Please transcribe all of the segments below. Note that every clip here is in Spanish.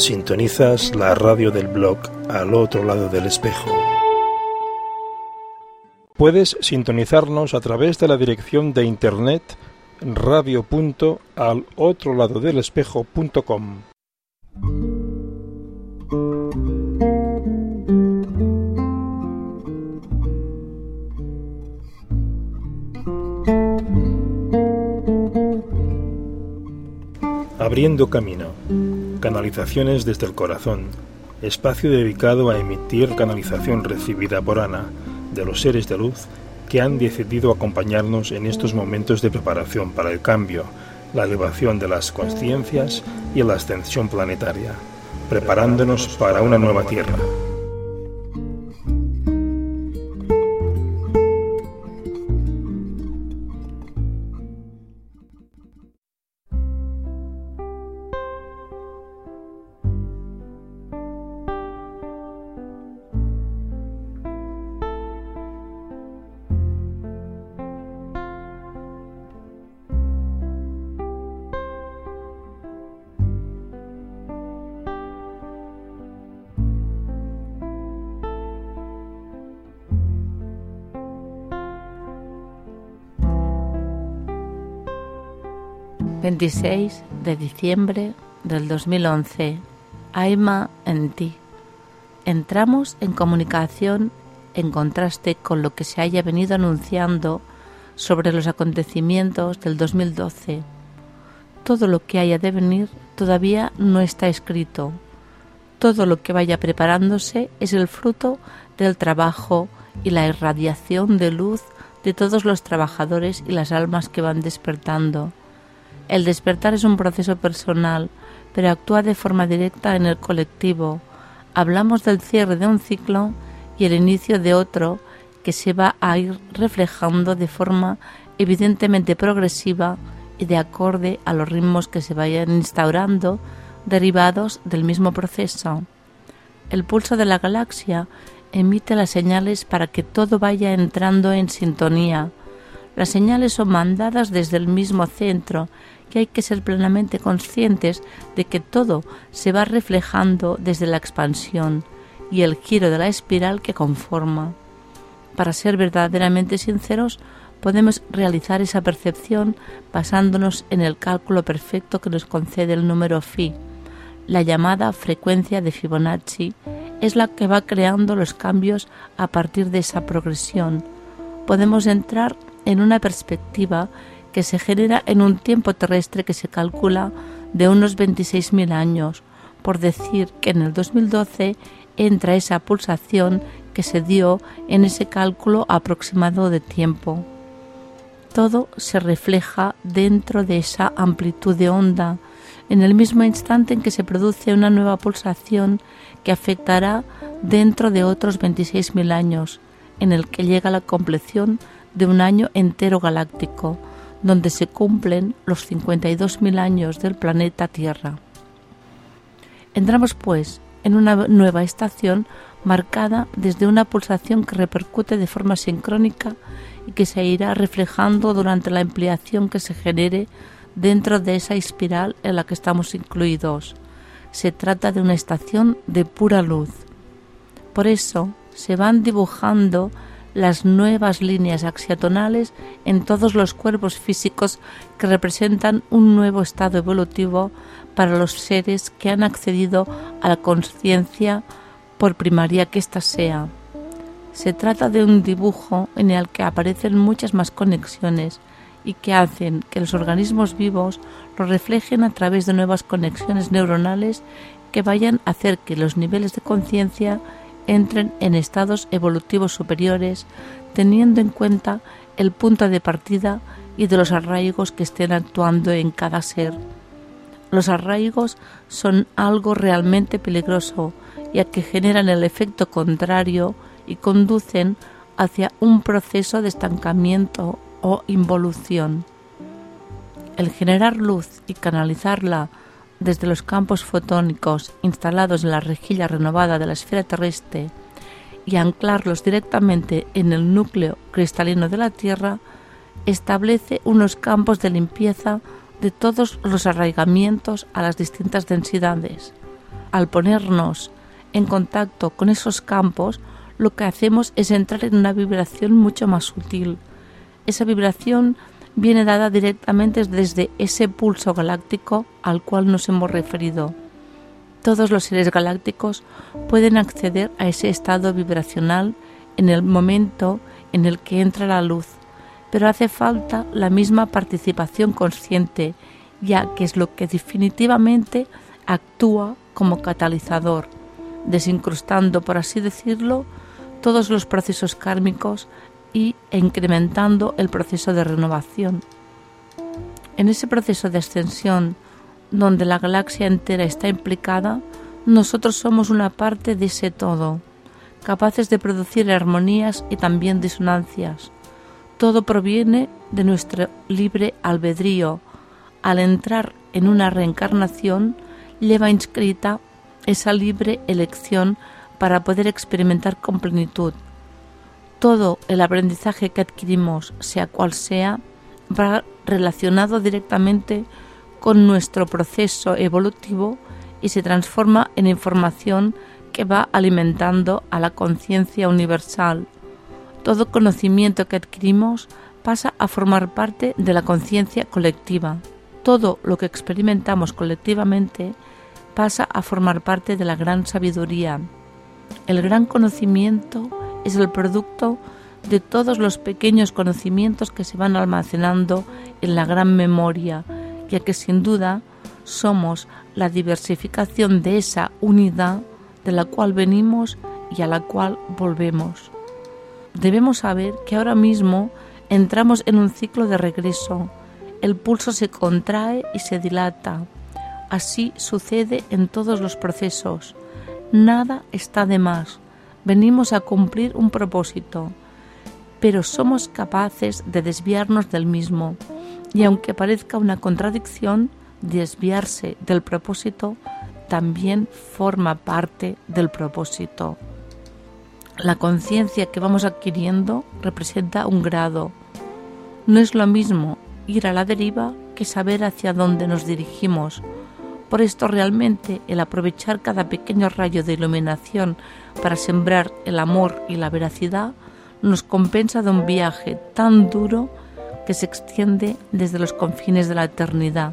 Sintonizas la radio del blog al otro lado del espejo. Puedes sintonizarnos a través de la dirección de internet radio.alotroladodelespejo.com. Abriendo Camino. Canalizaciones desde el corazón. Espacio dedicado a emitir canalización recibida por Ana de los seres de luz que han decidido acompañarnos en estos momentos de preparación para el cambio, la elevación de las conciencias y la ascensión planetaria, preparándonos para una nueva Tierra. 26 de diciembre del 2011. Aima en ti. Entramos en comunicación en contraste con lo que se haya venido anunciando sobre los acontecimientos del 2012. Todo lo que haya de venir todavía no está escrito. Todo lo que vaya preparándose es el fruto del trabajo y la irradiación de luz de todos los trabajadores y las almas que van despertando el despertar es un proceso personal, pero actúa de forma directa en el colectivo. Hablamos del cierre de un ciclo y el inicio de otro que se va a ir reflejando de forma evidentemente progresiva y de acorde a los ritmos que se vayan instaurando derivados del mismo proceso. El pulso de la galaxia emite las señales para que todo vaya entrando en sintonía. Las señales son mandadas desde el mismo centro que hay que ser plenamente conscientes de que todo se va reflejando desde la expansión y el giro de la espiral que conforma. Para ser verdaderamente sinceros, podemos realizar esa percepción basándonos en el cálculo perfecto que nos concede el número phi. La llamada frecuencia de Fibonacci es la que va creando los cambios a partir de esa progresión. Podemos entrar en una perspectiva que se genera en un tiempo terrestre que se calcula de unos 26.000 años, por decir que en el 2012 entra esa pulsación que se dio en ese cálculo aproximado de tiempo. Todo se refleja dentro de esa amplitud de onda, en el mismo instante en que se produce una nueva pulsación que afectará dentro de otros 26.000 años, en el que llega la compleción de un año entero galáctico, donde se cumplen los 52.000 años del planeta Tierra. Entramos, pues, en una nueva estación marcada desde una pulsación que repercute de forma sincrónica y que se irá reflejando durante la ampliación que se genere dentro de esa espiral en la que estamos incluidos. Se trata de una estación de pura luz. Por eso se van dibujando las nuevas líneas axiatonales en todos los cuerpos físicos que representan un nuevo estado evolutivo para los seres que han accedido a la conciencia por primaria que ésta sea. Se trata de un dibujo en el que aparecen muchas más conexiones y que hacen que los organismos vivos lo reflejen a través de nuevas conexiones neuronales que vayan a hacer que los niveles de conciencia entren en estados evolutivos superiores teniendo en cuenta el punto de partida y de los arraigos que estén actuando en cada ser. Los arraigos son algo realmente peligroso, ya que generan el efecto contrario y conducen hacia un proceso de estancamiento o involución. El generar luz y canalizarla desde los campos fotónicos instalados en la rejilla renovada de la esfera terrestre y anclarlos directamente en el núcleo cristalino de la Tierra, establece unos campos de limpieza de todos los arraigamientos a las distintas densidades. Al ponernos en contacto con esos campos, lo que hacemos es entrar en una vibración mucho más sutil. Esa vibración viene dada directamente desde ese pulso galáctico al cual nos hemos referido. Todos los seres galácticos pueden acceder a ese estado vibracional en el momento en el que entra la luz, pero hace falta la misma participación consciente, ya que es lo que definitivamente actúa como catalizador, desincrustando, por así decirlo, todos los procesos kármicos y incrementando el proceso de renovación. En ese proceso de ascensión, donde la galaxia entera está implicada, nosotros somos una parte de ese todo, capaces de producir armonías y también disonancias. Todo proviene de nuestro libre albedrío. Al entrar en una reencarnación, lleva inscrita esa libre elección para poder experimentar con plenitud todo el aprendizaje que adquirimos, sea cual sea, va relacionado directamente con nuestro proceso evolutivo y se transforma en información que va alimentando a la conciencia universal. Todo conocimiento que adquirimos pasa a formar parte de la conciencia colectiva. Todo lo que experimentamos colectivamente pasa a formar parte de la gran sabiduría. El gran conocimiento es el producto de todos los pequeños conocimientos que se van almacenando en la gran memoria, ya que sin duda somos la diversificación de esa unidad de la cual venimos y a la cual volvemos. Debemos saber que ahora mismo entramos en un ciclo de regreso. El pulso se contrae y se dilata. Así sucede en todos los procesos. Nada está de más venimos a cumplir un propósito, pero somos capaces de desviarnos del mismo. Y aunque parezca una contradicción, desviarse del propósito también forma parte del propósito. La conciencia que vamos adquiriendo representa un grado. No es lo mismo ir a la deriva que saber hacia dónde nos dirigimos por esto realmente el aprovechar cada pequeño rayo de iluminación para sembrar el amor y la veracidad nos compensa de un viaje tan duro que se extiende desde los confines de la eternidad.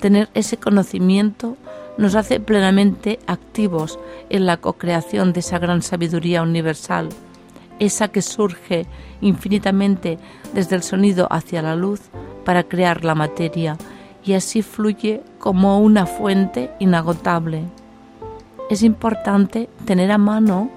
Tener ese conocimiento nos hace plenamente activos en la co-creación de esa gran sabiduría universal, esa que surge infinitamente desde el sonido hacia la luz para crear la materia y así fluye como una fuente inagotable. Es importante tener a mano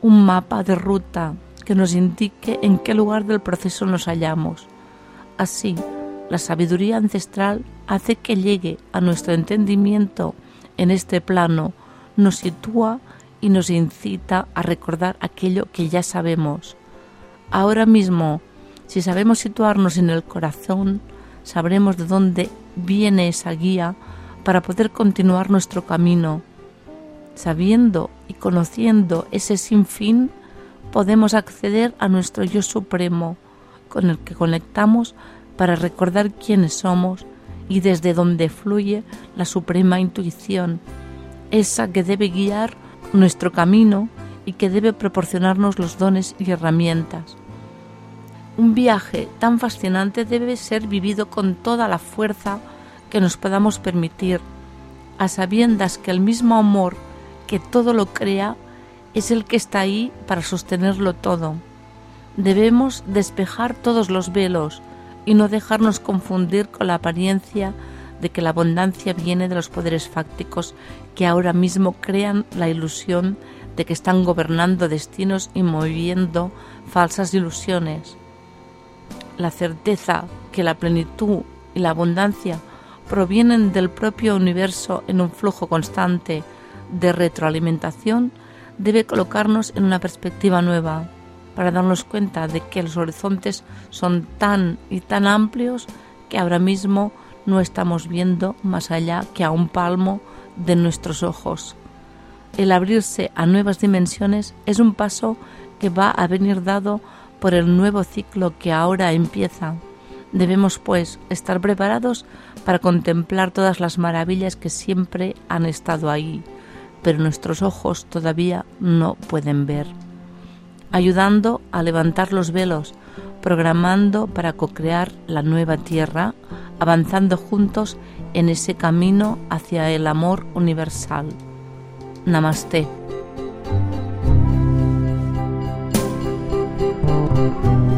un mapa de ruta que nos indique en qué lugar del proceso nos hallamos. Así, la sabiduría ancestral hace que llegue a nuestro entendimiento en este plano, nos sitúa y nos incita a recordar aquello que ya sabemos. Ahora mismo, si sabemos situarnos en el corazón, sabremos de dónde viene esa guía para poder continuar nuestro camino. Sabiendo y conociendo ese sinfín, podemos acceder a nuestro yo supremo, con el que conectamos para recordar quiénes somos y desde donde fluye la suprema intuición, esa que debe guiar nuestro camino y que debe proporcionarnos los dones y herramientas. Un viaje tan fascinante debe ser vivido con toda la fuerza que nos podamos permitir, a sabiendas que el mismo amor que todo lo crea es el que está ahí para sostenerlo todo. Debemos despejar todos los velos y no dejarnos confundir con la apariencia de que la abundancia viene de los poderes fácticos que ahora mismo crean la ilusión de que están gobernando destinos y moviendo falsas ilusiones la certeza que la plenitud y la abundancia provienen del propio universo en un flujo constante de retroalimentación, debe colocarnos en una perspectiva nueva para darnos cuenta de que los horizontes son tan y tan amplios que ahora mismo no estamos viendo más allá que a un palmo de nuestros ojos. El abrirse a nuevas dimensiones es un paso que va a venir dado por el nuevo ciclo que ahora empieza. Debemos, pues, estar preparados para contemplar todas las maravillas que siempre han estado ahí, pero nuestros ojos todavía no pueden ver. Ayudando a levantar los velos, programando para co-crear la nueva tierra, avanzando juntos en ese camino hacia el amor universal. Namaste. Thank you.